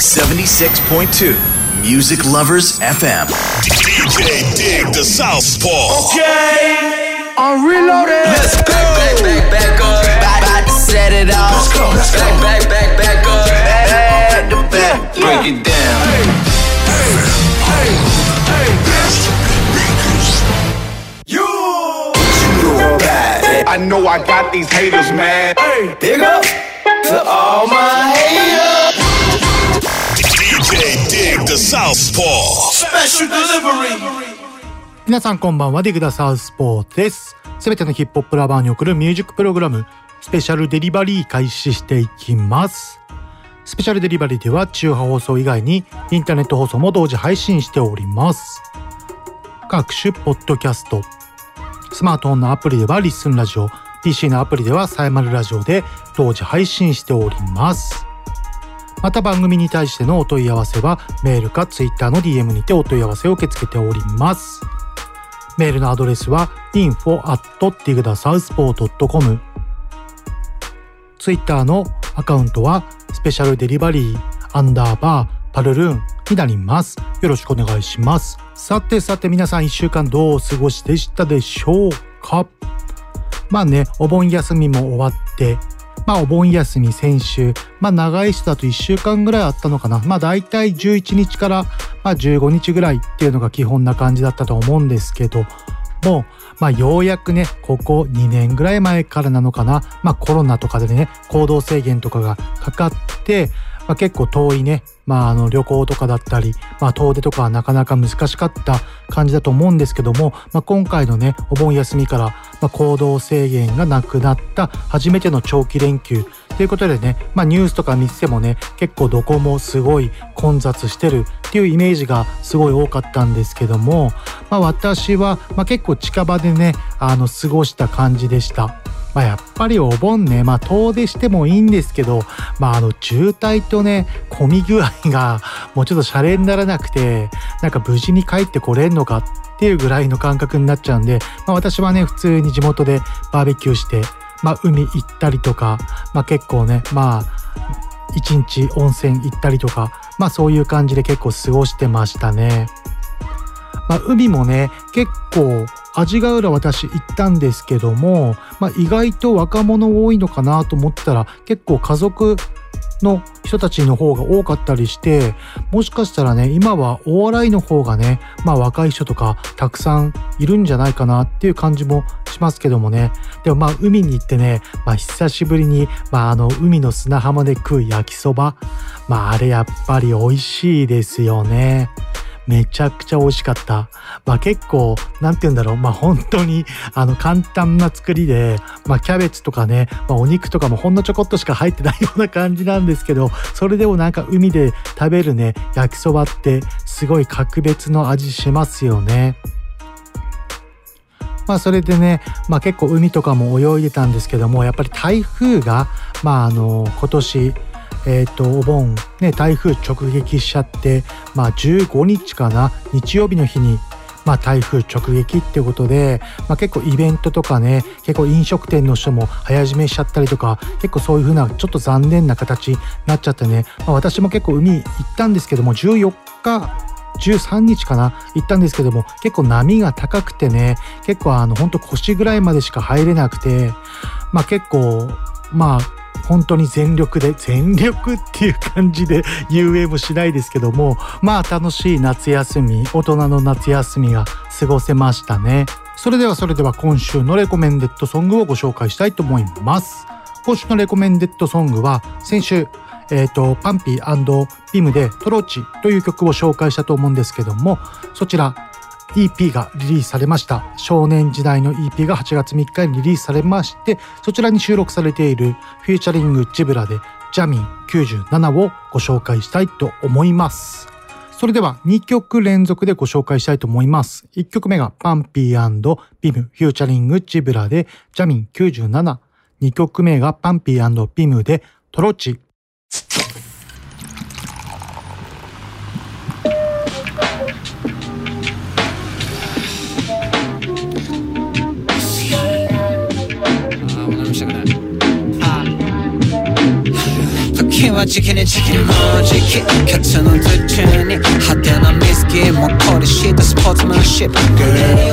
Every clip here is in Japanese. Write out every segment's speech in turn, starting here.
76.2 Music Lovers FM. DJ Dig the Southpaw. Okay, I'm reloaded. Let's go. Back, back, back, back up. About, about to set it off. Let's go, let's go. Back, back, back, back up. Back to back. Break it down. Hey, hey, hey. I know I got these haters mad. Big up to all my haters. The Southpaw. Special delivery. 皆さんこんばんは、ディグダサウスポーです。すべてのヒップホップラバーに送るミュージックプログラム、スペシャルデリバリー開始していきます。スペシャルデリバリーでは中波放送以外にインターネット放送も同時配信しております。各種ポッドキャスト、スマートフォンのアプリではリッスンラジオ、PC のアプリではサイマルラジオで同時配信しております。また番組に対してのお問い合わせはメールか Twitter の DM にてお問い合わせを受け付けております。メールのアドレスは info.digdasouthport.com Twitter のアカウントはスペシャルデリバリーアンダーバーパルルーンになります。よろしくお願いします。さてさて皆さん一週間どうお過ごしでしたでしょうか？まあね、お盆休みも終わって、まあお盆休み先週、まあ長い人だと1週間ぐらいあったのかな。まあ大体11日からまあ15日ぐらいっていうのが基本な感じだったと思うんですけど、もう、まあようやくね、ここ2年ぐらい前からなのかな。まあコロナとかでね、行動制限とかがかかって、まあ、結構遠いね、まあ、あの旅行とかだったり、まあ、遠出とかはなかなか難しかった感じだと思うんですけども、まあ、今回のねお盆休みから、まあ、行動制限がなくなった初めての長期連休ということでね、まあ、ニュースとか見ててもね結構どこもすごい混雑してるっていうイメージがすごい多かったんですけども、まあ、私は、まあ、結構近場でねあの過ごした感じでした。まあ、やっぱりお盆ね、まあ、遠出してもいいんですけど、まあ、あの、渋滞とね、混み具合が、もうちょっとシャレにならなくて、なんか無事に帰ってこれんのかっていうぐらいの感覚になっちゃうんで、まあ、私はね、普通に地元でバーベキューして、まあ、海行ったりとか、まあ、結構ね、まあ、一日温泉行ったりとか、まあ、そういう感じで結構過ごしてましたね。まあ、海もね結構味ヶ浦私行ったんですけども、まあ、意外と若者多いのかなと思ってたら結構家族の人たちの方が多かったりしてもしかしたらね今はお笑いの方がねまあ若い人とかたくさんいるんじゃないかなっていう感じもしますけどもねでもまあ海に行ってね、まあ、久しぶりに、まあ、あの海の砂浜で食う焼きそばまああれやっぱり美味しいですよね。めちゃくちゃ美味しかった。まあ結構、なんて言うんだろう。まあ本当に、あの簡単な作りで、まあキャベツとかね、まあお肉とかもほんのちょこっとしか入ってないような感じなんですけど、それでもなんか海で食べるね、焼きそばってすごい格別の味しますよね。まあそれでね、まあ結構海とかも泳いでたんですけども、やっぱり台風が、まああの、今年、えっ、と、お盆、ね、台風直撃しちゃって、まあ15日かな、日曜日の日に、まあ台風直撃ってことで、まあ結構イベントとかね、結構飲食店の人も早締めしちゃったりとか、結構そういう風なちょっと残念な形になっちゃってね、まあ私も結構海行ったんですけども、14日、13日かな行ったんですけども結構波が高くてね結構あの本当腰ぐらいまでしか入れなくてまあ結構まあ本当に全力で全力っていう感じで遊泳もしないですけどもまあ楽しい夏休み大人の夏休みが過ごせましたね。それではそれでは今週のレコメンデッドソングをご紹介したいと思います。今週のレコメンデッドソングは先週えー、とパンピービムでトローチという曲を紹介したと思うんですけどもそちら EP がリリースされました。少年時代の EP が8月3日にリリースされましてそちらに収録されているフューチャリングジブラでジャミン97をご紹介したいと思います。それでは2曲連続でご紹介したいと思います。1曲目がパンピービムフューチャリングジブラでジャミン97 2曲目がパンピービムでトロチははじきにじきにもうじきケツの途中に派手なミスキーも凝りしたスポーツマンシップ。Girl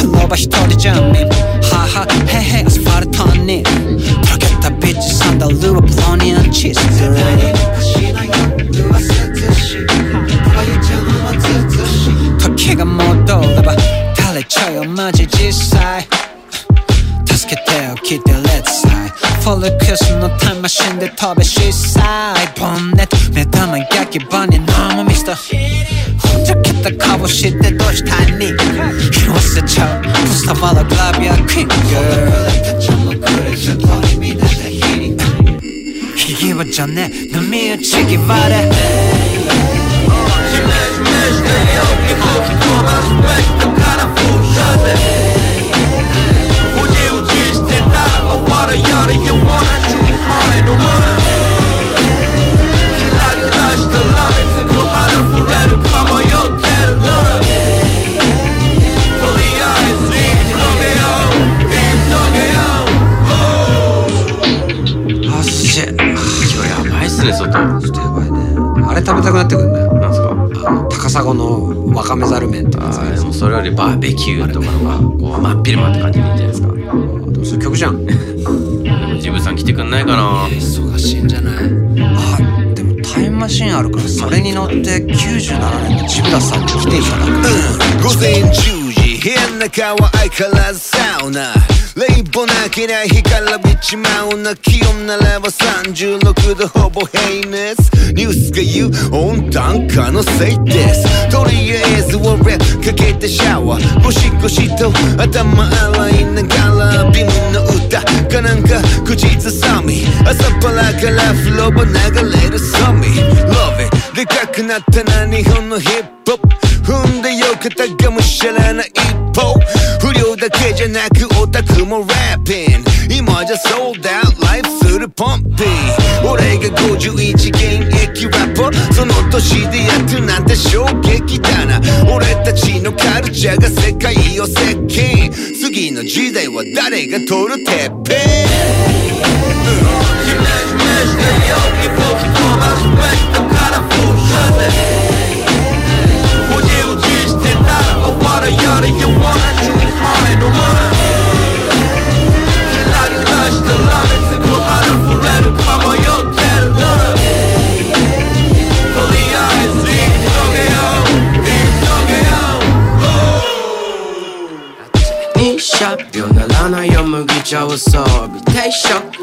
フローバー一人じゃん。みんははへへアスファルトに溶けたビッチサンダルはプロニアンチーズ時が戻れば垂れちゃうよマジ実際。助けてよ来て Let's side フォルクスのタイムマシンで飛べシーサイボンネット目玉焼き場に飲むミスターほんじゃけた顔してどうしたいに拾わせちゃうポスターバラグラビアクイーン Girl. ひぎわじゃねえ波打ち際であばいっすね外なんちょっとやばいねあれ食べたくなってくるんだよ。すか？あの高砂のわかめざる麺ってやつあーでもそれよりバーベキューとかのがこう真っ昼間って感じでいいんじゃないですか？でもそれ曲じゃん。でもジブさん来てくんないかな。忙しいんじゃない？あでもタイムマシンあるからそれに乗って97年のジブラさんに来ていただく。午前10時部屋の中は相変わらずサウナレイボなきな日からびちまうな気温ならば36度ほぼ平熱。ニュースが言う温暖化のせいです。とりあえず俺かけてシャワー。ゴシゴシと頭洗いながらビムの歌かなんか口ずさみ。朝っぱらから風呂場流れるサミ Love it でかくなったな日本のヒップホップ。踏んでよ肩がむしゃらな一歩不良だけじゃなくオタクもラッピン今じゃソールドアウトライフするポンピー俺が51現役ラッパーその年でやってるなんて衝撃だな俺たちのカルチャーが世界を席巻次の時代は誰が取るてっぺんによ麦茶を装備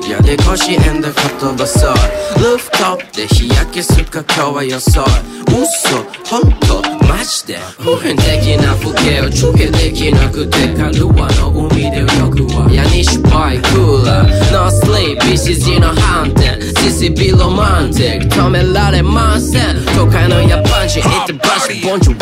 定食やで腰縁で言葉そうルーフトップで日焼けするか今日は予想嘘本当マジで普遍的な風景を中継できなくてカルワの海で泳ぐわヤニシパイクーラー No sleep BCG の反転 CCB ロマンティック止められません都会のヤパン人行ってバシボンジュ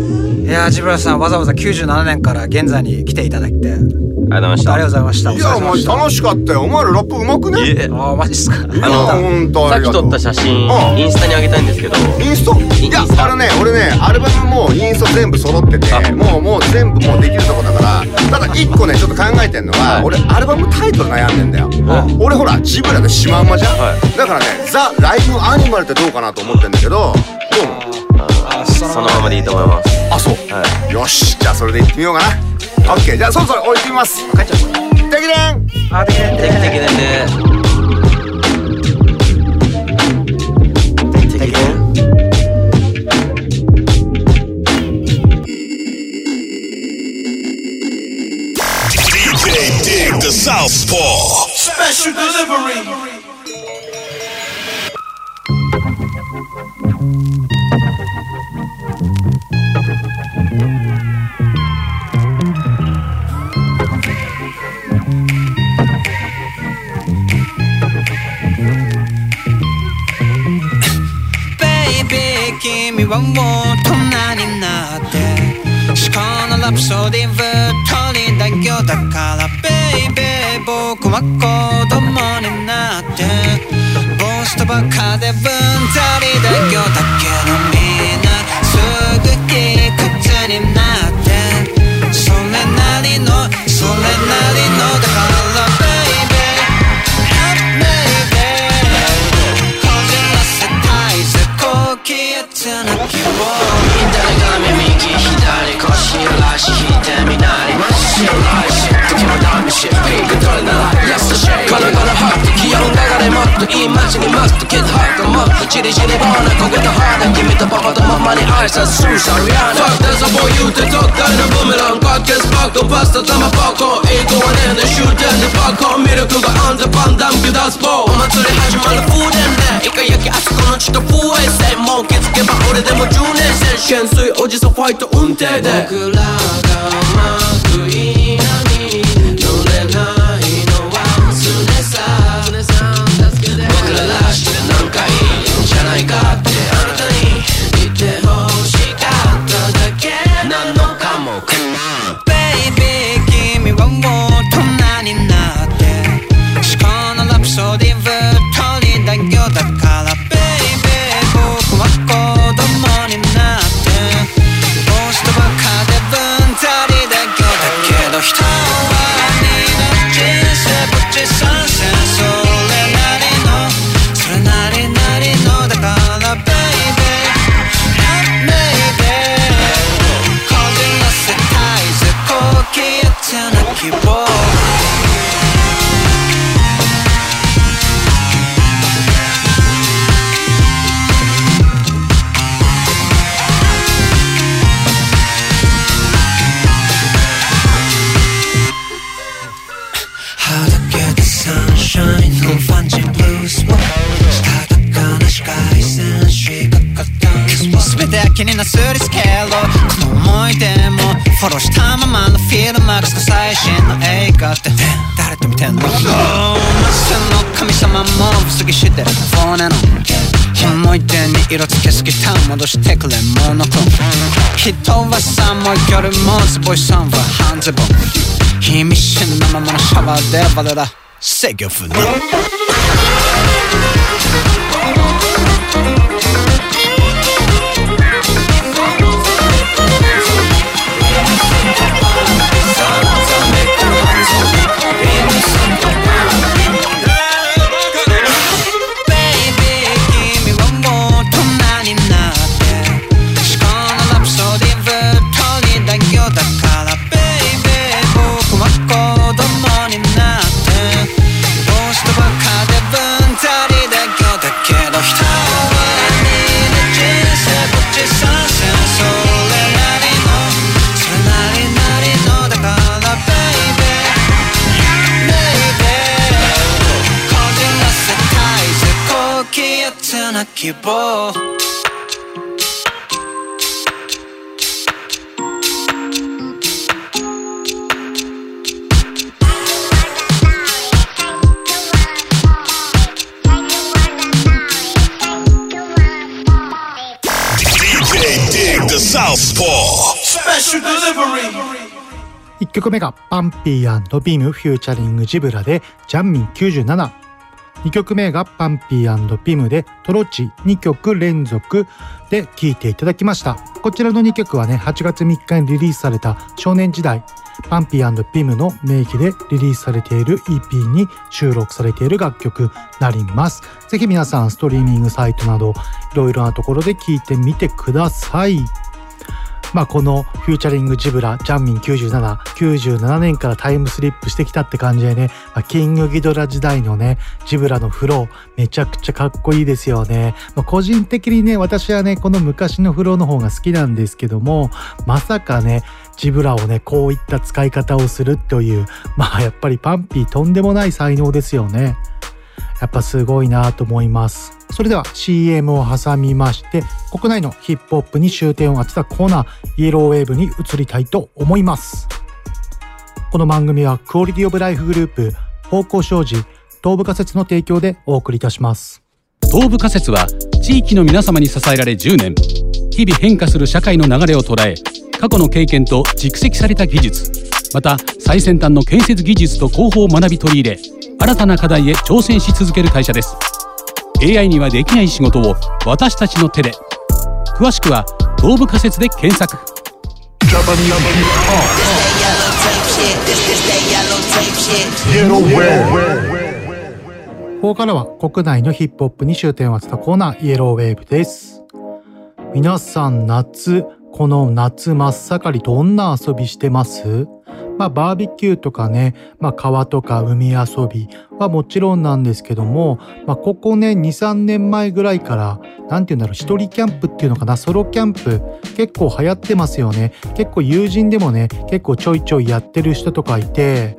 や関東生放送暑さに負けず取れよ栄養97から令和4にテイクオフいやージブラさんわざわざ97年から現在に来ていただいて。ありがとうございまありがとうございました。いやお前楽しかったよ。お前らラップうまくね？え。ああマジっすか。いや本当さっき撮った写真うん。インスタに上げたいんですけど。インスト？いやあのね俺ねアルバムもインスト全部揃っててあ。もうもう全部もうできるとこだからただ一個ねちょっと考えてんのは、はい。俺アルバムタイトル悩んでんだよ、俺ほらジブラでシマウマじゃん、はい。だからねザ・ライブアニマルってどうかなと思ってんだけどどう思う？あそのままでいいと思います。あそう、はよし。じゃあそれでいってみようかな。オッケーじゃあそろそろ置いてみます。帰っちゃうできれんあできない定期的なんで定期的 DJ Dig the Southpaw. Special delivery を大人になって。思考のラプソディぶっとりだよだからベイベー僕は子供になって。ボスとバカでぶんたりだよだけどみんなすぐ卑屈になって。それなりのそれなりのだかられもっといい街にマストキッドハートもチリチリボーナ焦げた肌君とパパとママに挨拶するさリアナ Fuck this up for you ってどっかのブーメランかけスパックパスタ玉パコン英語はねんで終点でパコンミルクがアンザパンダンビダスポーお祭り始まる風伝でイカ焼きあそこの地と風衛星もう気づけば俺でも10年戦懸垂おじさんファイト運転で僕らが戻してくれモノクロン人は寒い夜もズボイさんは半ズボン。意味深なままのシャワーでバレラ制御不能。曲目がパンピービームフューチャリングジブラでジャンミン97 2曲目がパンピーピムでトロチ2曲連続で聴いていただきました。こちらの2曲はね8月3日にリリースされた少年時代パンピーピムの名義でリリースされている EP に収録されている楽曲になります。ぜひ皆さんストリーミングサイトなどいろいろなところで聴いてみてください。まあ、このフューチャリングジブラ、ジャンミン97、97年からタイムスリップしてきたって感じでね、まあ、キングギドラ時代のね、ジブラのフロー、めちゃくちゃかっこいいですよね。まあ、個人的にね、私はね、この昔のフローの方が好きなんですけども、まさかね、ジブラをね、こういった使い方をするという、まあ、やっぱりパンピーとんでもない才能ですよね。やっぱすごいなと思います。それでは CM を挟みまして、国内のヒップホップに終点を当てたコーナー、イエローウェーブに移りたいと思います。この番組はクオリティオブライフグループ、方向障子、東部仮説の提供でお送りいたします。東部仮説は地域の皆様に支えられ10年日々変化する社会の流れを捉え過去の経験と蓄積された技術また最先端の建設技術と広報を学び取り入れ新たな課題へ挑戦し続ける会社です。AI にはできない仕事を私たちの手で。詳しくは東部仮説で検索。ここからは国内のヒップホップに終点を当てたコーナーイエローウェーブです皆さん夏この夏真っ盛りどんな遊びしてます？まあバーベキューとかね、まあ川とか海遊びはもちろんなんですけども、まあここね、2、3年前ぐらいから、何て言うんだろう、一人キャンプっていうのかな、ソロキャンプ結構流行ってますよね。結構友人でもね、結構ちょいちょいやってる人とかいて、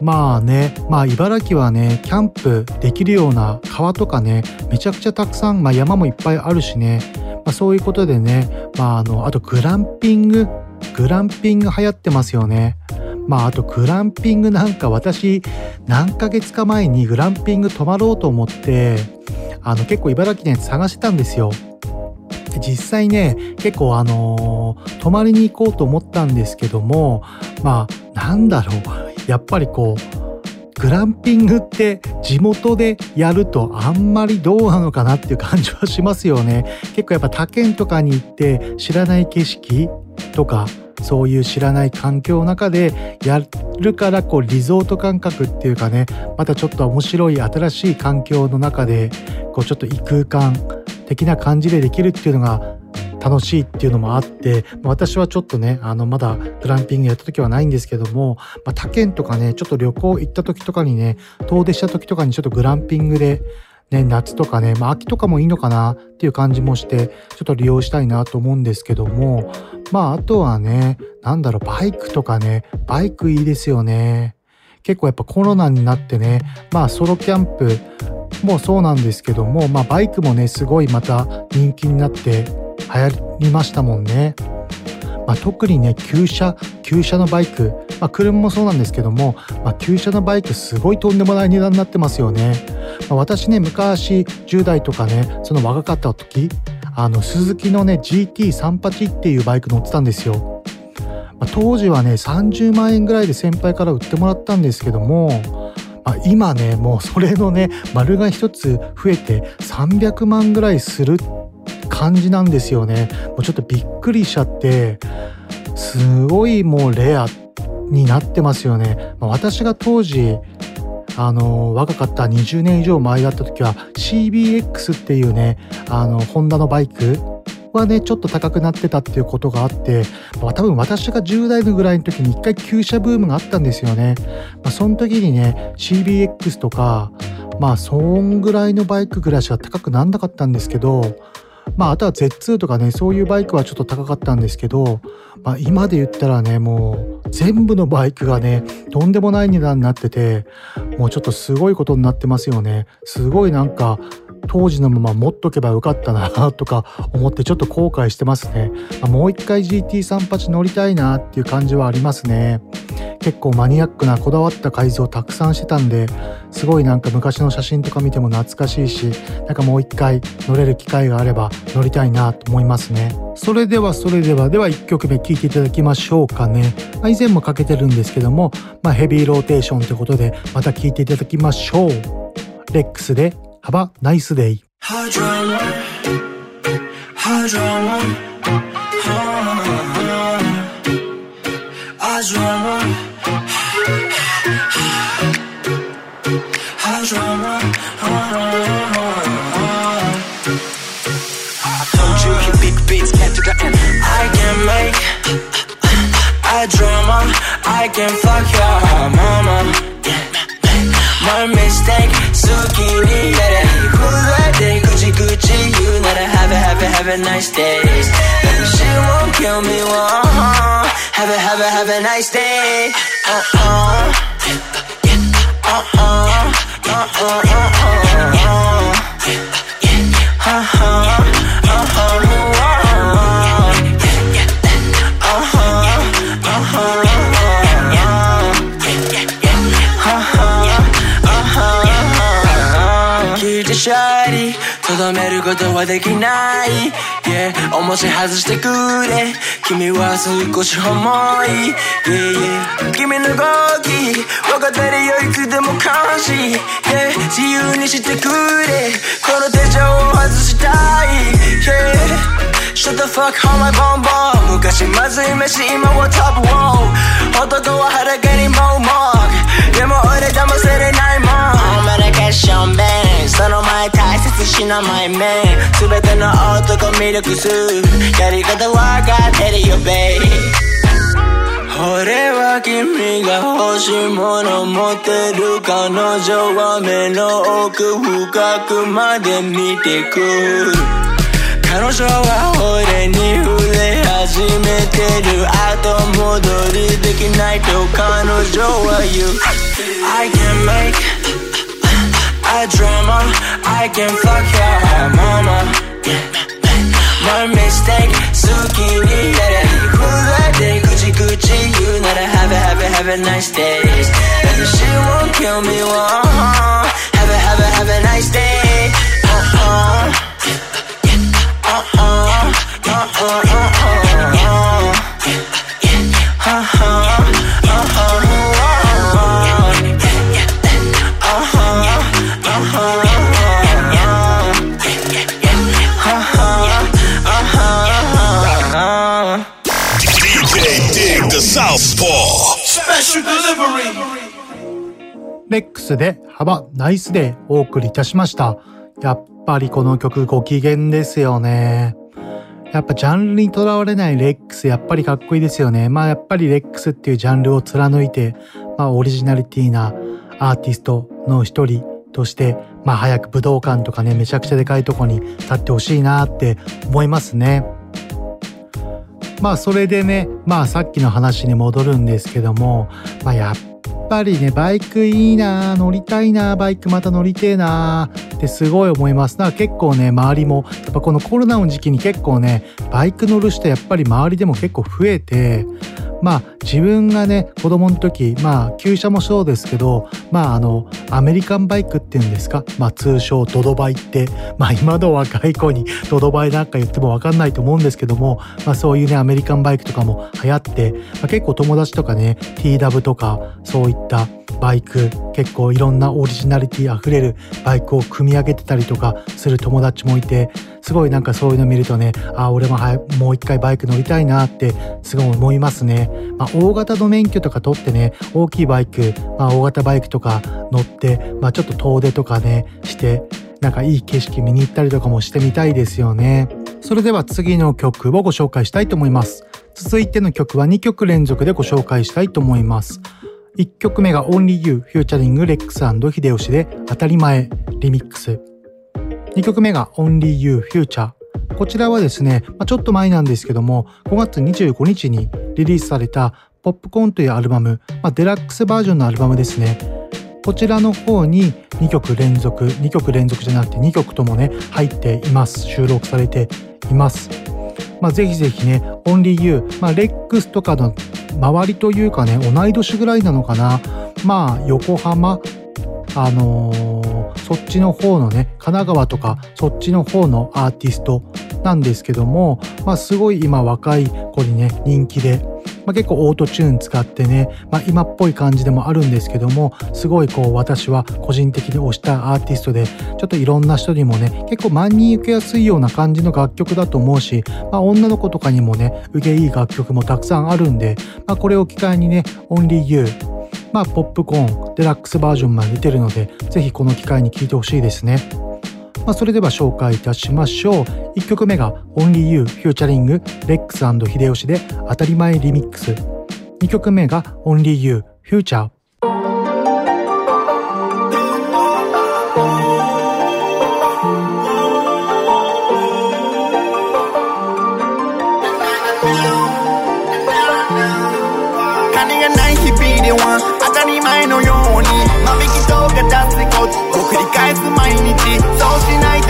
まあね、まあ茨城はね、キャンプできるような川とかね、めちゃくちゃたくさん、まあ山もいっぱいあるしね、まあそういうことでね、まああの、あとグランピング、グランピング流行ってますよね。まああとグランピングなんか私何ヶ月か前にグランピング泊まろうと思ってあの結構茨城のやつ探してたんですよ。実際ね結構あのー、泊まりに行こうと思ったんですけどもまあなんだろうやっぱりこうグランピングって地元でやるとあんまりどうなのかなっていう感じはしますよね。結構やっぱ他県とかに行って知らない景色とかそういう知らない環境の中でやるからこうリゾート感覚っていうかねまたちょっと面白い新しい環境の中でこうちょっと異空間的な感じでできるっていうのが楽しいっていうのもあって私はちょっとねあのまだグランピングやった時はないんですけども、まあ、他県とかねちょっと旅行行った時とかにね遠出した時とかにちょっとグランピングでね、夏とかね、まあ秋とかもいいのかなっていう感じもして、ちょっと利用したいなと思うんですけども、まああとはね、なんだろう、バイクとかね、バイクいいですよね。結構やっぱコロナになってね、まあソロキャンプもそうなんですけども、まあバイクもね、すごいまた人気になって流行りましたもんね。まあ、特にね、旧車、旧車のバイク、まあ、車もそうなんですけども、まあ、旧車のバイクすごいとんでもない値段になってますよね。まあ、私ね、昔10代とかね、その若かった時、あの、鈴木のね、GT38 っていうバイク乗ってたんですよ。まあ、当時はね、30万円ぐらいで先輩から売ってもらったんですけども、まあ、今ね、もうそれのね、丸が一つ増えて300万ぐらいする感じなんですよね。もうちょっとびっくりしちゃって、すごいもうレアになってますよね。まあ、私が当時、あの若かった20年以上前だった時は CBX っていうねあのホンダのバイクはねちょっと高くなってたっていうことがあって、まあ、多分私が10代のぐらいの時に一回旧車ブームがあったんですよね。まあ、その時にね CBX とかまあそんぐらいのバイクぐらいしか高くなんなかったんですけどまあ、あとは Z2 とかね、そういうバイクはちょっと高かったんですけど、まあ、今で言ったらね、もう全部のバイクがね、とんでもない値段になってて、もうちょっとすごいことになってますよね。すごいなんか、当時のまま持っとけばよかったなとか思ってちょっと後悔してますね。もう一回 GT38 乗りたいなっていう感じはありますね。結構マニアックなこだわった改造たくさんしてたんですごいなんか昔の写真とか見ても懐かしいしなんかもう一回乗れる機会があれば乗りたいなと思いますねそれではそれではでは1曲目聴いていただきましょうかね、まあ、以前もかけてるんですけども、まあ、ヘビーローテーションということでまた聴いていただきましょうレックスで Have nice day. Can fuck your mama. My mistake, zucchini. Have it, have a nice day. She won't kill me, whoa. Have it, have it, have a nice day. Uh uh. Uh uh. どめることはできない。Yeah 重し外してくれ。君は少し重い。Yeah yeah 君の動き分かってるよいつでも監視 Yeah 自由にしてくれ。この手錠を外したい。Yeah Shut the fuck on my bomb bomb 昔まずい飯今はトップウォー男は裸にもうもう。でも俺騙せれないもん。お前だけションベンその前大切しなマイメン全ての男魅力すやり方わかってるよベイ俺は君が欲しいもの持ってる彼女は目の奥深くまで見てく。彼女は俺に触れ始めてる。後戻りできないと彼女は言う。I can make a drama I can fuck your mama My mistake 好きになれふざけ口口言うなら Have a have a have a nice day And she won't kill me one Have a have a have a nice day uh-uh レックスで幅ナイスデーお送りいたしました。やっぱりこの曲ご機嫌ですよね。やっぱジャンルにとらわれないレックスやっぱりかっこいいですよね。まあやっぱりレックスっていうジャンルを貫いて、まあオリジナリティなアーティストの一人として、まあ早く武道館とかね、めちゃくちゃでかいとこに立ってほしいなって思いますね。まあそれでね、まあさっきの話に戻るんですけども、まあやっぱりね、バイクいいな乗りたいなバイクまた乗りてえなってすごい思います。だから結構ね、周りも、やっぱこのコロナの時期に結構ね、バイク乗る人やっぱり周りでも結構増えて、まあ自分がね、子供の時、まあ旧車もそうですけど、まああの、アメリカンバイクっていうんですか、まあ通称ドドバイって、まあ今の若い子にドドバイなんか言ってもわかんないと思うんですけども、まあそういうね、アメリカンバイクとかも流行って、まあ、結構友達とかね、TW とかそういったバイク、結構いろんなオリジナリティ溢れるバイクを組み上げてたりとかする友達もいて、すごいなんかそういうの見るとね、ああ、俺もはもう一回バイク乗りたいなってすごい思いますね。まあ大型の免許とか取ってね、大きいバイク、まあ大型バイクとか乗って、まあちょっと遠出とかね、して、なんかいい景色見に行ったりとかもしてみたいですよね。それでは次の曲をご紹介したいと思います。続いての曲は2曲連続でご紹介したいと思います。1曲目が Only You フューチャリングレックス秀吉で当たり前リミックス。2曲目が Only You Future。こちらはですね、まあ、ちょっと前なんですけども、5月25日にリリースされたポップコーンというアルバム、まあ、デラックスバージョンのアルバムですね。こちらの方に2曲連続、2曲連続じゃなくて2曲ともね、入っています。収録されています。まあ、ぜひぜひね、Only You、まあ、レックスとかの周りというかね、同い年ぐらいなのかな。まあ、横浜、あのーそっちの方のね、神奈川とかそっちの方のアーティストなんですけども、まあすごい今若い子にね、人気で、まあ結構オートチューン使ってね、まあ今っぽい感じでもあるんですけども、すごいこう私は個人的に推したアーティストで、ちょっといろんな人にもね、結構万人受けやすいような感じの楽曲だと思うし、まあ女の子とかにもね、受けいい楽曲もたくさんあるんで、まあこれを機会にね、Only You、まあ、ポップコーン、デラックスバージョンまで出てるので、ぜひこの機会に聴いてほしいですね。まあ、それでは紹介いたしましょう。1曲目が Only You フューチャリングレックス秀吉で当たり前リミックス。2曲目が Only You フューチャー。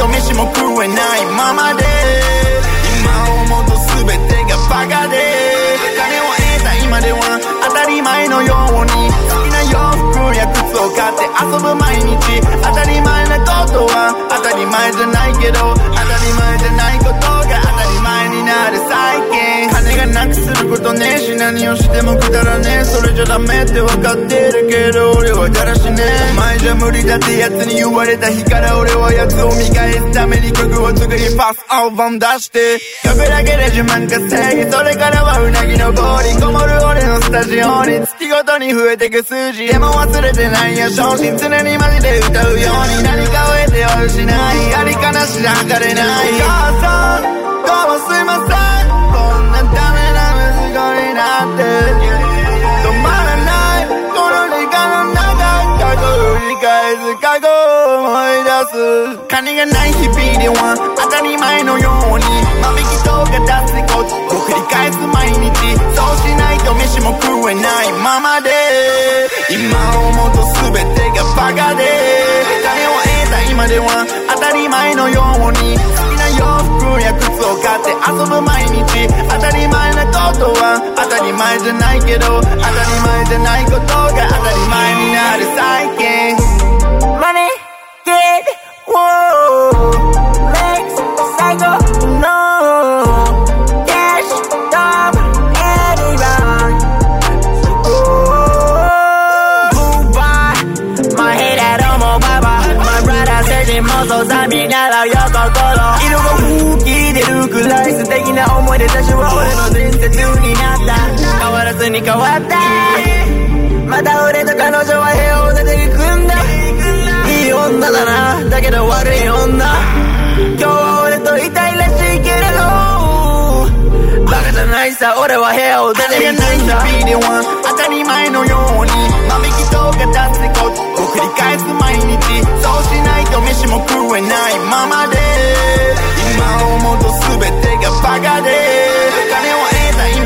飯も食えないままで。今思うと全てがバカで。金を得た今では当たり前のように。好きな洋服や靴を買って遊ぶ毎日。当たり前なことは当たり前じゃないけど当たり前じゃないことが当たり前になる。最近なくすることね？えし何をしてもくだらねえ。それじゃダメって分かってるけど俺はだらしねえ。お前じゃ無理だってやつに言われた日から俺はやつを見返すために曲を作りパスアルバム出して。曲だけで自慢稼ぎそれからはうなぎの氷こもる俺のスタジオに月ごとに増えてく数字。でも忘れてないや昇進常にマジで歌うように。何かを得ては失い。ありかなしで測れない。お母さんどうもすいません。って止まらない。この時間の中過去を振り返す過去を思い出す。金がない日々では当たり前のように。万引きとか出すことを繰り返す毎日。そうしないと飯も食えない。ままで。今思うと全てがバカで。金を得た今では当たり前のように。や靴を買って遊ぶ毎日。当たり前なことは当たり前じゃないけど当たり前じゃないことが当たり前になる最近。敵な思い出たちは俺の伝説になった。変わらずに変わった。また俺と彼女は部屋を出ていくんだ。いい女だな。だけど悪い女。今日は俺といたいらしいけれど。バカじゃないさ。俺は部屋を出ていくんだ。日々では当たり前のように。万引きとか出すこと。を繰り返す毎日。そうしないと飯も食えないままで。今思うと全てがバカで。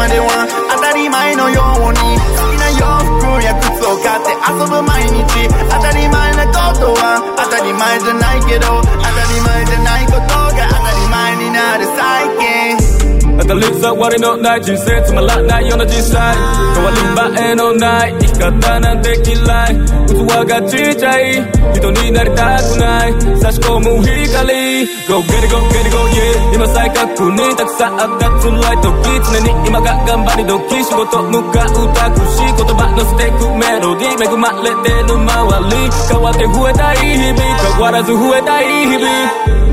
得た今では当たり前のように。好きな洋服や靴を買って遊ぶ毎日。当たり前なことは当たり前じゃないけど当たり障りのない人生つまらないような実際変わり映えのない生き方なんて嫌い器がちっちゃい人になりたくない差し込む光 Go get it go get it go yeah. 今再確認たくさんあった辛い時常に今が頑張り時仕事向かうタクシー言葉のステックメロディー恵まれてる周り変わって増えたい日々変わらず増えたい日々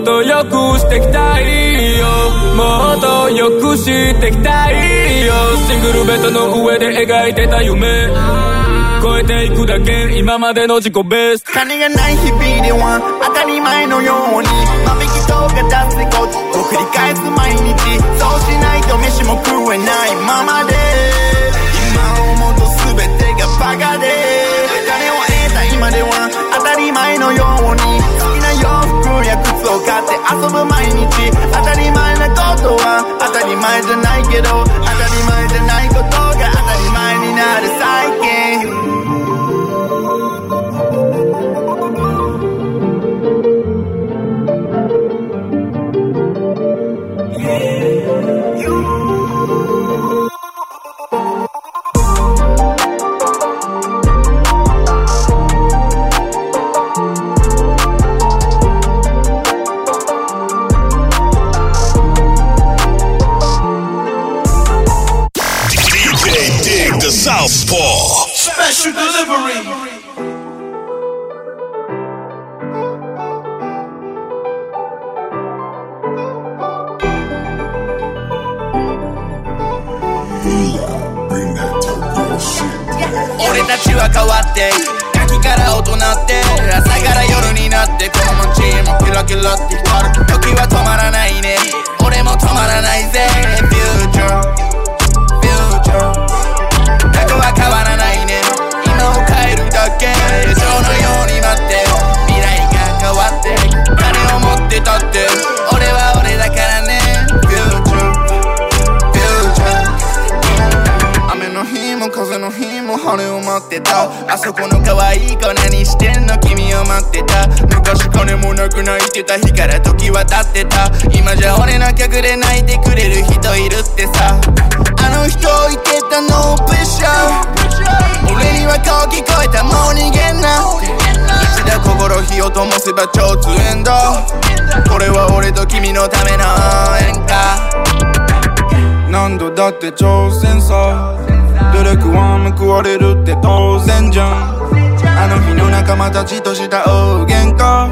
っと良くしてきたいよ。もっと良くしてきたいよ。シングルベッドの上で描いてた夢。超えていくだけ。今までの自己ベスト。金がない日々では当たり前のように。万引きとか出すこと。を繰り返す毎日。そうしないと飯も食えない。ままで。今思うと全てがバカで。金を得た今では当たり前のように。靴を買って遊ぶ毎日。当たり前なことは当たり前じゃないけど当たり前じゃないことが当たり前になる最近。Special delivery. Bring 俺たちは変わってガキから大人って朝から夜になってこの街もキラキラって光る時は止まらないね俺も止まらないってた。あそこの可愛い子何してんの？君を待ってた。昔金もなく泣いてた。日から時は経ってた。今じゃ俺の曲で泣いてくれる人いるってさ。あの人言ってたノープレッシャー。俺にはこう聞こえた。もう逃げんな。一度心火を止ともせば超通エンドこれは俺と君のための演歌。何度だって挑戦さ。努力は報われるって当然じゃん。あの日の仲間たちとした大喧嘩。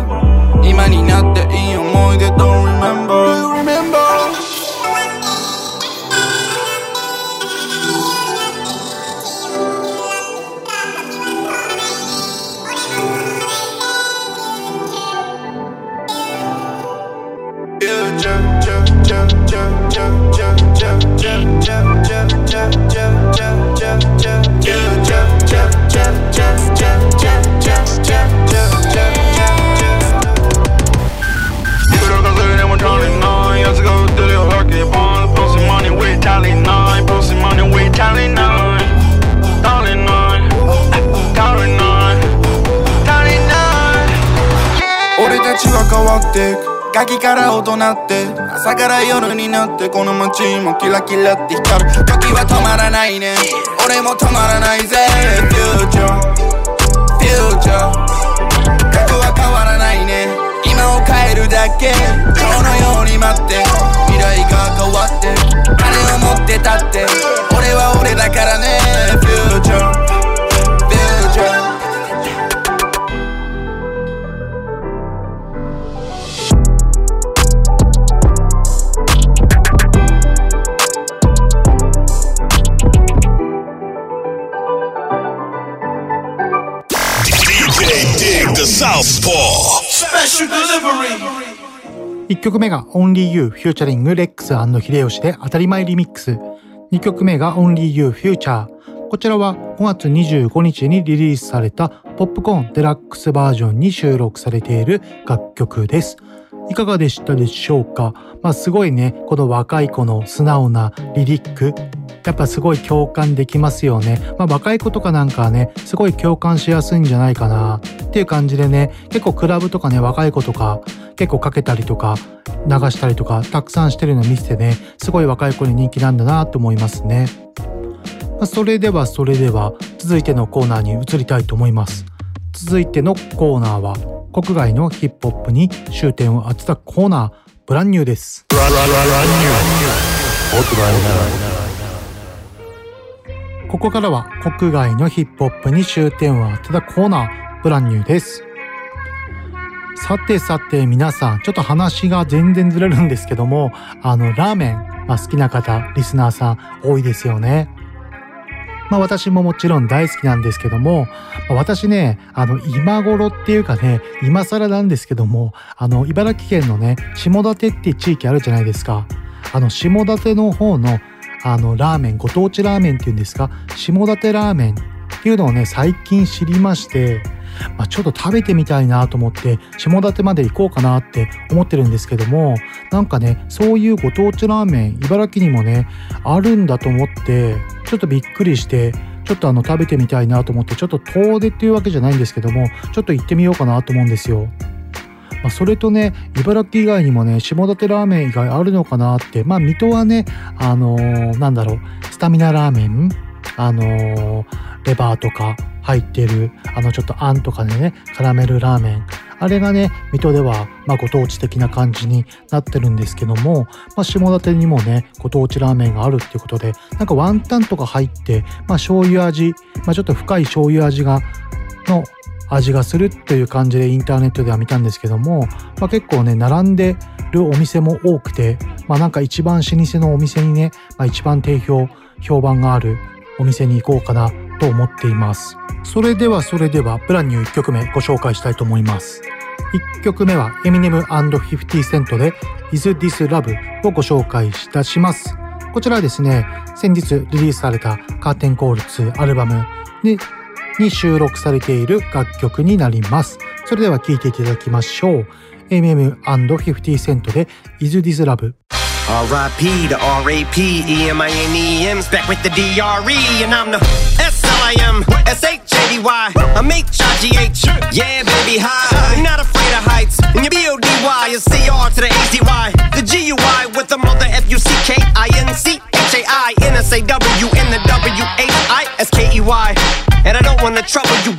今になっていい思い出と remember く。ガキから大人って朝から夜になってこの街もキラキラって光る。時は止まらないね。俺も止まらないぜ。Future Future 過去は変わらないね。今を変えるだけ。今日のように待って。未来が変わって。金を持ってたって。俺は俺だからね。Future Future 1曲目が Only You フューチャリングレックス秀吉で当たり前リミックス。2曲目が Only You Future こちらは5月25日にリリースされたポップコーンデラックスバージョンに収録されている楽曲です。いかがでしたでしょうか？まあすごいねこの若い子の素直なリリックやっぱすごい共感できますよね。まあ若い子とかなんかはね、すごい共感しやすいんじゃないかなっていう感じでね、結構クラブとかね、若い子とか結構かけたりとか流したりとかたくさんしてるの見せてね、すごい若い子に人気なんだなと思いますね。まあ、それではそれでは続いてのコーナーに移りたいと思います。続いてのコーナーは国外のヒップホップに終点を当てたコーナー、ブランニューです。ここからは国外のヒップホップに終点を当てたコーナー、ブランニューです。さてさて皆さん、ちょっと話が全然ずれるんですけども、あの、ラーメン、まあ、好きな方、リスナーさん多いですよね。まあ私ももちろん大好きなんですけども、ま、私ね、あの今頃っていうかね、今更なんですけども、あの茨城県のね、下館って地域あるじゃないですか。あの下館の方のあのラーメンご当地ラーメンっていうんですか？下館ラーメンっていうのをね最近知りまして、まあ、ちょっと食べてみたいなと思って下館まで行こうかなって思ってるんですけどもなんかねそういうご当地ラーメン茨城にもねあるんだと思ってちょっとびっくりしてちょっとあの食べてみたいなと思ってちょっと遠出っていうわけじゃないんですけどもちょっと行ってみようかなと思うんですよ。まあ、それとね茨城以外にもね下館ラーメン以外あるのかなってまあ水戸はねあのー、なんだろうスタミナラーメンあのー、レバーとか入ってるあのちょっとあんとかでねカラメルラーメン。あれがね水戸ではまあご当地的な感じになってるんですけども、まあ、下館にもねご当地ラーメンがあるっていうことでなんかワンタンとか入ってまあ醤油味、まあ、ちょっと深い醤油味がの味がするという感じでインターネットでは見たんですけども、まあ、結構ね並んでるお店も多くて、まあ、なんか一番老舗のお店にね、まあ、一番定評評判があるお店に行こうかなと思っていますそれではそれではプランニュー1曲目ご紹介したいと思います1曲目はエミネム &50 セントで Is This Love をご紹介いたしますこちらはですね先日リリースされたカーテンコール2アルバムでに収録されている楽曲になります。それでは聴いていただきましょう。MM&50 セントで Is This Love R.I.P. the R.A.P. E.M.I.N.E.M's back with the D.R.E. And I'm the S.L.I.M. S.H.A.D.Y. I'm H.I.G.H. Yeah, baby, hi. Not afraid of heights. And your B.O.D.Y. is C.R. to the A.Z.Y. The G.U.I. with the mother F.U.C.K.I.N.C.N.S.A.W. and the W.H.I.S.K.E.Y. And I don't wanna trouble you,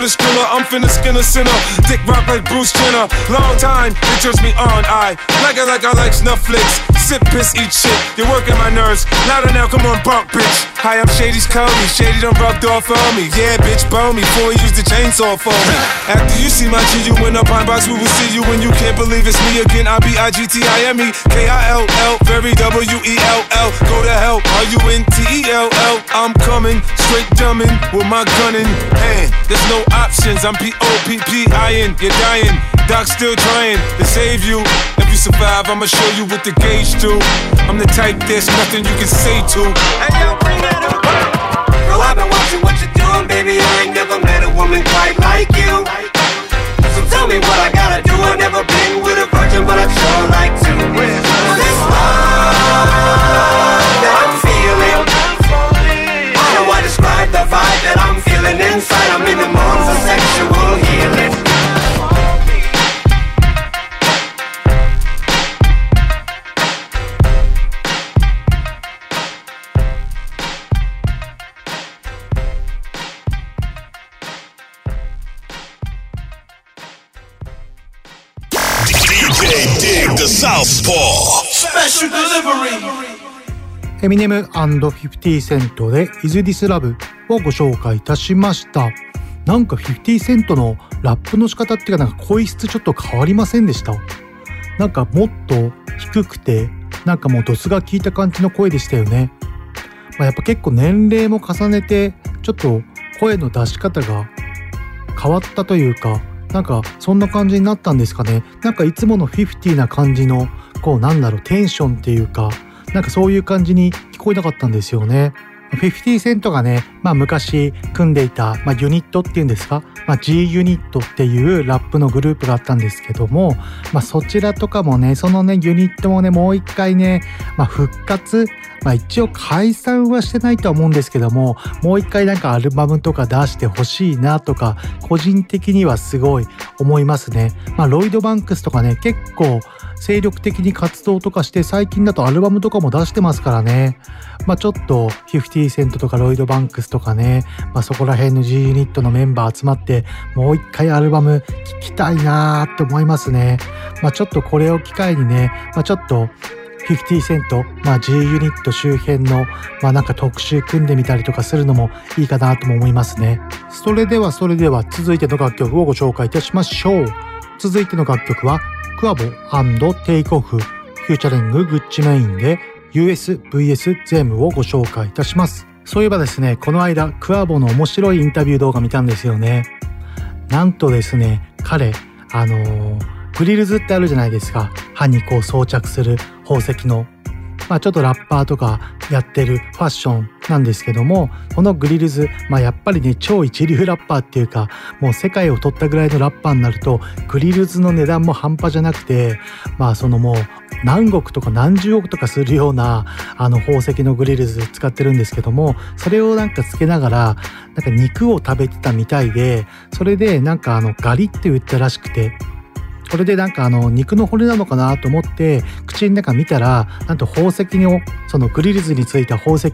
I'm finna skin a sinner. Dick rock like Bruce Jenner. Long time, it turns me on. I like it like I like Netflix. Sip, piss, eat shit. You're working my nerves. Louder now, come on, bump, bitch. Hi, I'm Shady's Cody. Shady done rubbed off on me. Yeah, bitch, bone me he used the chainsaw for me. After you see my G, you in a pine box. We will see you when you can't believe it's me again. I B I G T I M E K I L L. Very W E L L. Go to hell. R U N T E L L. I'm coming straight dumbing with my gun in hand. There's no options. I'm P O P P I N. You're dying. Doc still trying to save you. If you survive, I'ma show you what the gauge do. I'm the type there's nothing you can say to. Hey, yo, bring that up. Girl, I've been watching what you're doing, baby. I ain't never met a woman quite like you. So tell me what I gotta do. I've never been with a virgin, but I'd sure like to. This love that I'm feeling. How do I describe the vibe that I'm feeling inside? I'm in the mood for sexual healing. DJ Dig the Southpaw. Special delivery. エミネム &50 セントで Is This Love をご紹介いたしました。なんか50セントのラップの仕方っていうかなんか声質ちょっと変わりませんでした？なんかもっと低くてなんかもうドスが効いた感じの声でしたよね。まあ、やっぱ結構年齢も重ねてちょっと声の出し方が変わったというかなんかそんな感じになったんですかねなんかいつもの50な感じのこうなんだろうテンションっていうかなんかそういう感じに聞こえなかったんですよね。50セントがね、まあ昔組んでいた、まあ、ユニットっていうんですか、まあ、G ユニットっていうラップのグループがあったんですけども、まあそちらとかもね、そのね、ユニットもね、もう一回ね、まあ復活、まあ一応解散はしてないとは思うんですけども、もう一回なんかアルバムとか出してほしいなとか、個人的にはすごい思いますね。まあロイドバンクスとかね、結構精力的に活動とかして最近だとアルバムとかも出してますからね。まあちょっと50セントとかロイドバンクスとかね、まあそこら辺の G ユニットのメンバー集まってもう一回アルバム聴きたいなーって思いますね。まあちょっとこれを機会にね、まあちょっと50セント、まあ G ユニット周辺の、まあなんか特集組んでみたりとかするのもいいかなとも思いますね。それではそれでは続いての楽曲をご紹介いたしましょう。続いての楽曲はクワボテイクオフフューチャリンググッチメインで USVS ゼムをご紹介いたします。そういえばですね、この間 Quavo の面白いインタビュー動画見たんですよね。なんとですね、彼、あのー grillz ってあるじゃないですか。歯にこう装着する宝石の。まあちょっとラッパーとかやってるファッションなんですけども、このグリルズ、まあやっぱりね、超一流ラッパーっていうか、もう世界を取ったぐらいのラッパーになると、グリルズの値段も半端じゃなくて、まあそのもう何億とか何十億とかするようなあの宝石のグリルズ使ってるんですけども、それをなんかつけながら、なんか肉を食べてたみたいで、それでなんかあのガリって言ったらしくて、これでなんかあの肉の骨なのかなと思って口の中見たらなんと宝石のそのグリルズについた宝石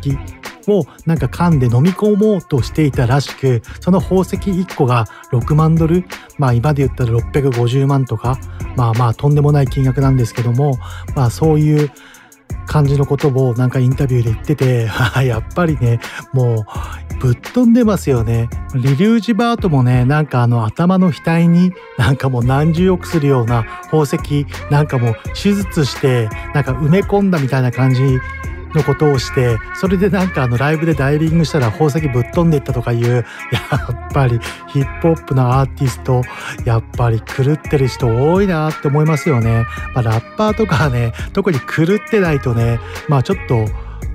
をなんか噛んで飲み込もうとしていたらしくその宝石1個が6万ドルまあ今で言ったら650万とかまあまあとんでもない金額なんですけどもまあそういう感じのことをなんかインタビューで言ってて やっぱりねもうぶっ飛んでますよね。リリュージバートもねなんかあの頭の額になんかもう何十億するような宝石なんかもう手術してなんか埋め込んだみたいな感じのことをしてそれでなんかあのライブでダイビングしたら宝石ぶっ飛んでいったとかいうやっぱりヒップホップのアーティストやっぱり狂ってる人多いなって思いますよね、まあ、ラッパーとかはね特に狂ってないとねまあちょっと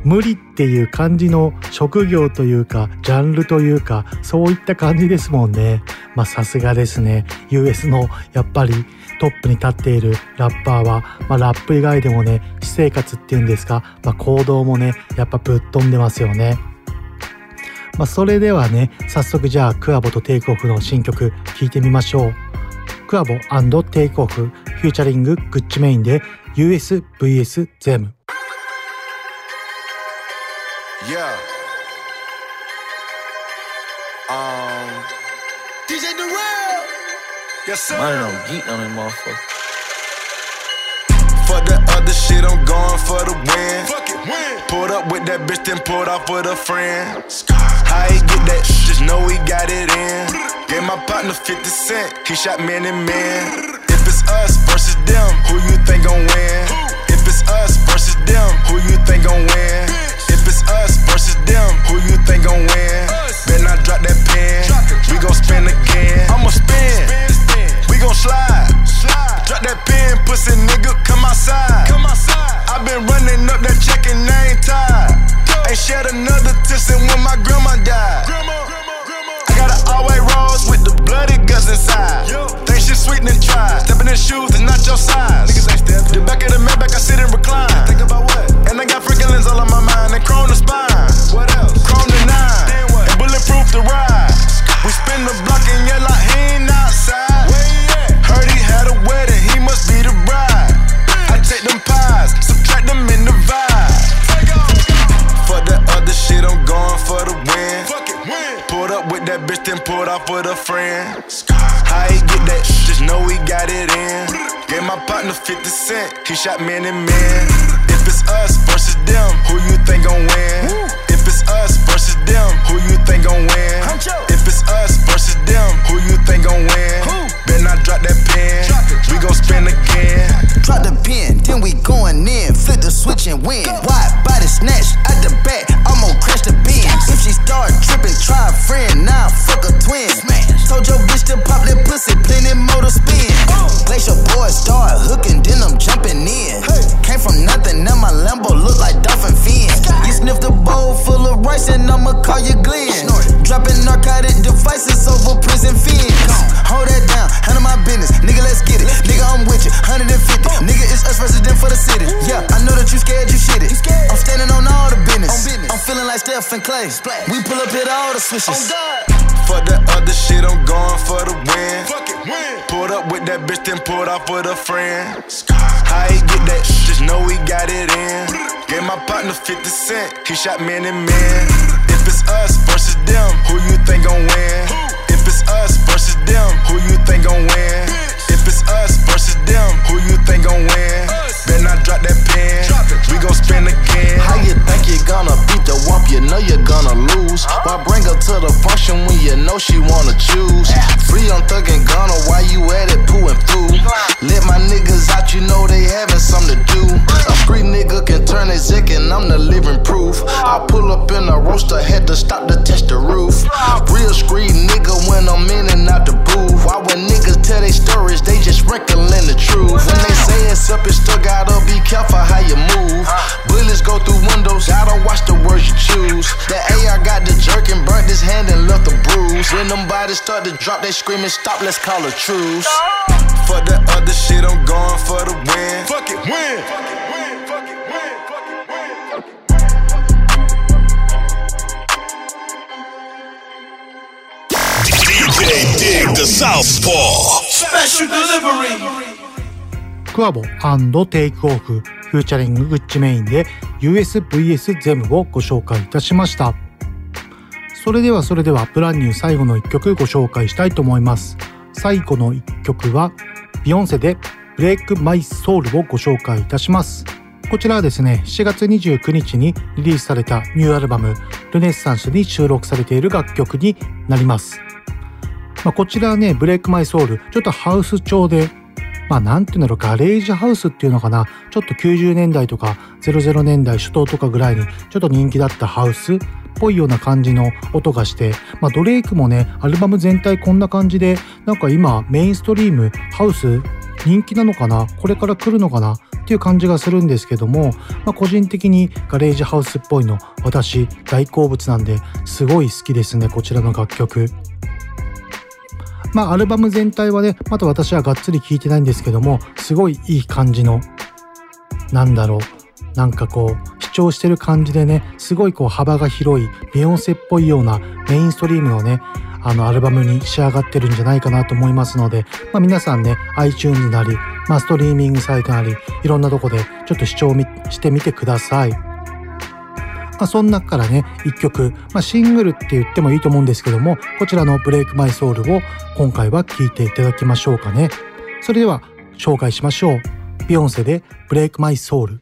無理っていう感じの職業というかジャンルというかそういった感じですもんね。まあさすがですね。US のやっぱりトップに立っているラッパーは、まあ、ラップ以外でもね私生活っていうんですか、まあ、行動もねやっぱぶっ飛んでますよね。まあ、それではね早速じゃあ Quavo と Takeoff の新曲聴いてみましょう。 Quavo Takeoff featuring Gucci Mane で USVS ゼム。Yeah. Yes, sir. Money don't geek on that motherfucker. For the other shit, I'm going for the win. Fuck it, win. Pulled up with that bitch, then pulled off with a friend. How he get that? Just know he got it in. Gave my partner 50 cent. He shot man and man. If it's us versus them, who you think gon' win? If it's us versus them, who you think gon' win? Shoes is not your size. He shot man and man. Hit all the. For the other shit, I'm going for the win. Pulled up with that bitch, then pulled off with a friend. How he get that? Just know he got it in. Gave my partner 50 cent, he shot man and man. If it's us versus them, who you think gon' win? If it's us versus them, who you think gon' win? If it's us versus them, who you think gon' win? Better not drop that pen. We gon' spin again. How you think you're gonna beat the wump? You know you're gonna lose. Why bring her to the function when you know she wanna choose? Free on Thug and Gunna, why you at it pooing through? Let my niggas out, you know they having something to do. A free nigga can turn his zick and I'm the living proof. I pull up in a roaster, had to stop to test the roof. Real street nigga when I'm in and out the booth. Why when niggas tell they stories, they just wrinkling the truth. When they say it's up, it's still gotta be careful how you move. Bullets go through windows, gotta watch the words you choose. The AI got the jerk and burnt his hand and left a bruise. When them bodies start to drop, they screaming, stop, let's call a truce. For the other shit, I'm going for the win. Fuck it, win. Fuck it, win. Fuck it, win. DJ Dig the Southpaw. Special delivery. クワボテイクオフフューチャリンググッチメインで USVS ゼムをご紹介いたしました。それではそれでは Brand New 最後の一曲ご紹介したいと思います。最後の一曲はビヨンセでブレイクマイソウルをご紹介いたします。こちらはですね、7月29日にリリースされたニューアルバムルネッサンスに収録されている楽曲になります。まあ、こちらはね、ブレイクマイソウル、ちょっとハウス調で、まあなんていうんだろう、ガレージハウスっていうのかな、ちょっと90年代とか00年代初頭とかぐらいにちょっと人気だったハウスっぽいような感じの音がして、まあドレイクもね、アルバム全体こんな感じで、なんか今メインストリーム、ハウス人気なのかな？これから来るのかな？っていう感じがするんですけども、まあ、個人的にガレージハウスっぽいの私大好物なんですごい好きですねこちらの楽曲。まあアルバム全体はねまだ私はがっつり聴いてないんですけどもすごいいい感じのなんだろうなんかこう主張してる感じでねすごいこう幅が広いビヨンセっぽいようなメインストリームのねあのアルバムに仕上がってるんじゃないかなと思いますので、まあ、皆さんね iTunes なり、まあ、ストリーミングサイトなりいろんなとこでちょっと視聴してみてください。まあ、その中からね、一曲、まあ、シングルって言ってもいいと思うんですけども、こちらのブレイクマイソウルを今回は聴いていただきましょうかね。それでは紹介しましょう。ビヨンセでブレイクマイソウル。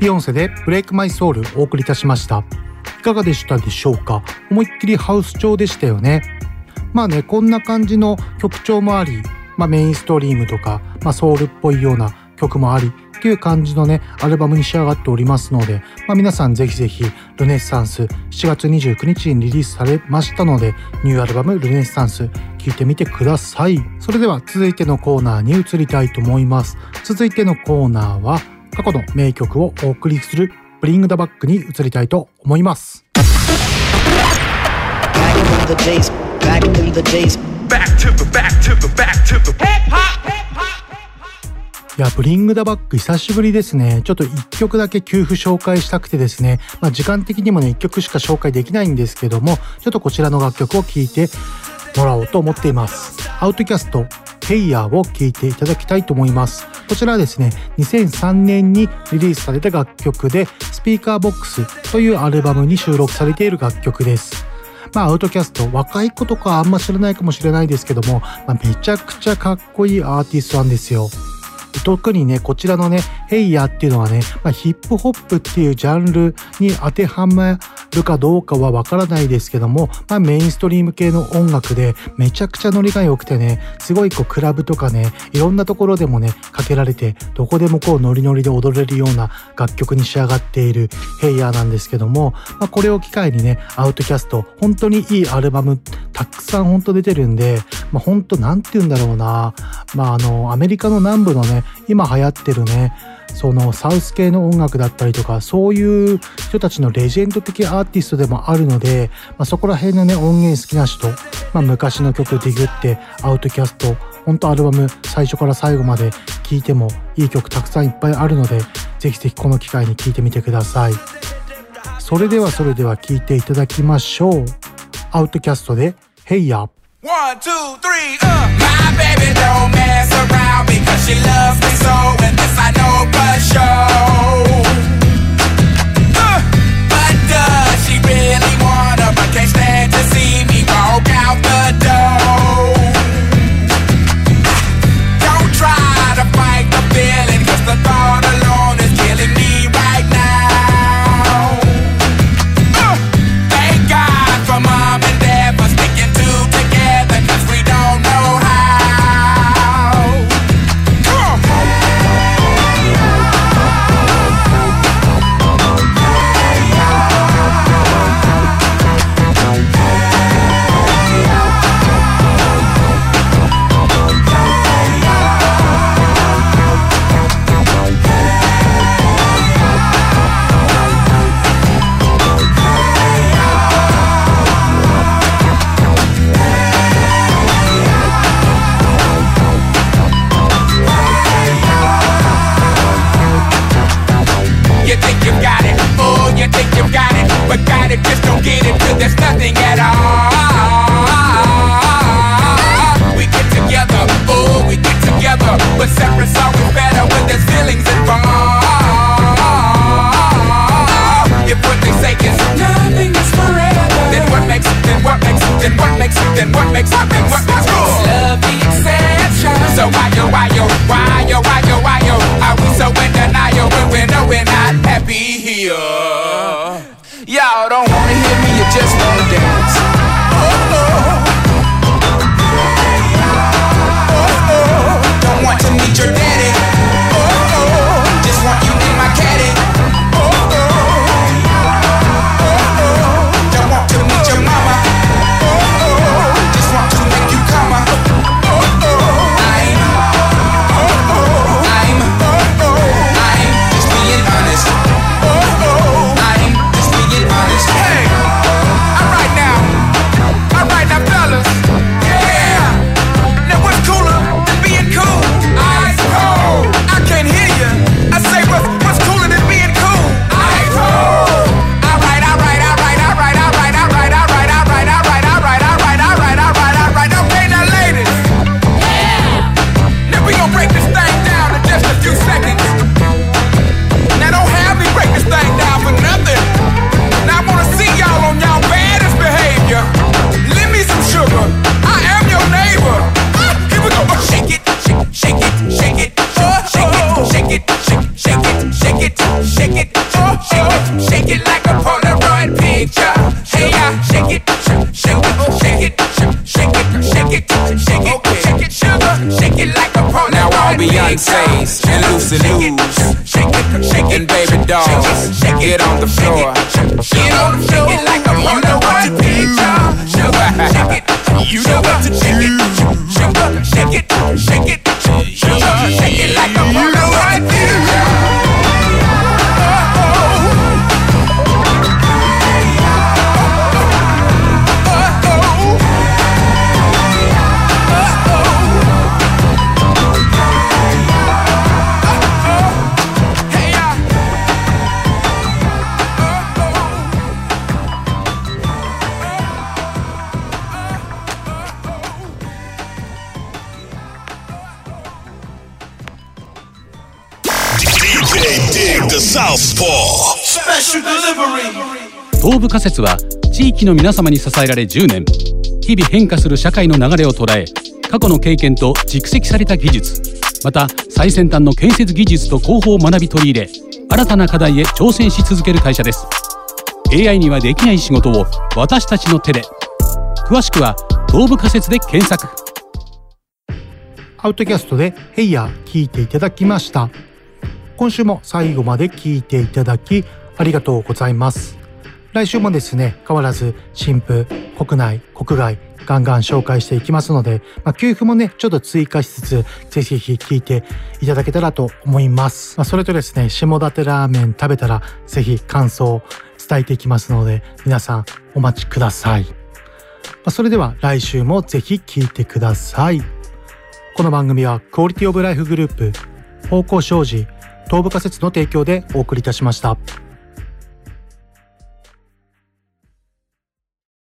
ビヨンセでブレイクマイソウルお送りいたしました。いかがでしたでしょうか？思いっきりハウス調でしたよね。まあねこんな感じの曲調もあり、まあ、メインストリームとか、まあ、ソウルっぽいような曲もありっていう感じのねアルバムに仕上がっておりますので、まあ、皆さんぜひぜひルネッサンス7月29日にリリースされましたのでニューアルバムルネッサンス聴いてみてください。それでは続いてのコーナーに移りたいと思います。続いてのコーナーは過去の名曲をお送りするブリングダバックに移りたいと思います Back in the days, back in the back to the back to the back to the hip hop. いや、ブリングダバック久しぶりですね。ちょっと一曲だけ給付紹介したくてですね、まあ時間的にもね、一曲しか紹介できないんですけども、ちょっとこちらの楽曲を聴いてもらおうと思っています。アウトキャスト、ヘイヤーを聴いていただきたいと思います。こちらはですね、2003年にリリースされた楽曲で、スピーカーボックスというアルバムに収録されている楽曲です。まあ、アウトキャスト、若い子とかあんま知らないかもしれないですけども、まあ、めちゃくちゃかっこいいアーティストなんですよ。特にね、こちらのね、ヘイヤーっていうのはね、まあ、ヒップホップっていうジャンルに当てはまるかどうかはわからないですけども、まあ、メインストリーム系の音楽でめちゃくちゃノリが良くてね、すごいこうクラブとかね、いろんなところでもね、かけられて、どこでもこうノリノリで踊れるような楽曲に仕上がっているヘイヤーなんですけども、まあ、これを機会にね、アウトキャスト、本当にいいアルバムたくさん本当出てるんで、まあ、本当なんて言うんだろうな、まあ、あの、アメリカの南部のね、今流行ってるね、そのサウス系の音楽だったりとか、そういう人たちのレジェンド的アーティストでもあるので、まあ、そこら辺のね、音源好きな人、まあ、昔の曲ディグって、アウトキャスト、本当アルバム最初から最後まで聴いてもいい曲たくさんいっぱいあるので、ぜひぜひこの機会に聴いてみてください。それではそれでは聴いていただきましょう。アウトキャストで、Hey y'all. One, two, three, uh. My baby don't mess around because she loves me so, and this I know for sure. Uh. But does she really wanna? But can't stand to see me walk out the there's nothing at all. Baby dolls, get on the floor. Get on the floor. Like I'm on the one Shake it, you know what to do. Shake it, shake it, shake it, shake it like I'm on the 東部仮説は地域の皆様に支えられ10年。日々変化する社会の流れを捉え過去の経験と蓄積された技術。また最先端の建設技術と工法を学び取り入れ新たな課題へ挑戦し続ける会社です。AI にはできない仕事を私たちの手で。詳しくは東部仮説で検索。アウトキャストで「ヘイヤー」聞いていただきました。今週も最後まで聞いていただきありがとうございます。来週もですね変わらず新婦国内国外ガンガン紹介していきますので、まあ、給付もねちょっと追加しつつぜひぜひ聞いていただけたらと思います、まあ、それとですね下館ラーメン食べたらぜひ感想を伝えていきますので皆さんお待ちください、まあ、それでは来週もぜひ聞いてください。この番組はクオリティオブライフグループ方向障子東部仮説の提供でお送りいたしました。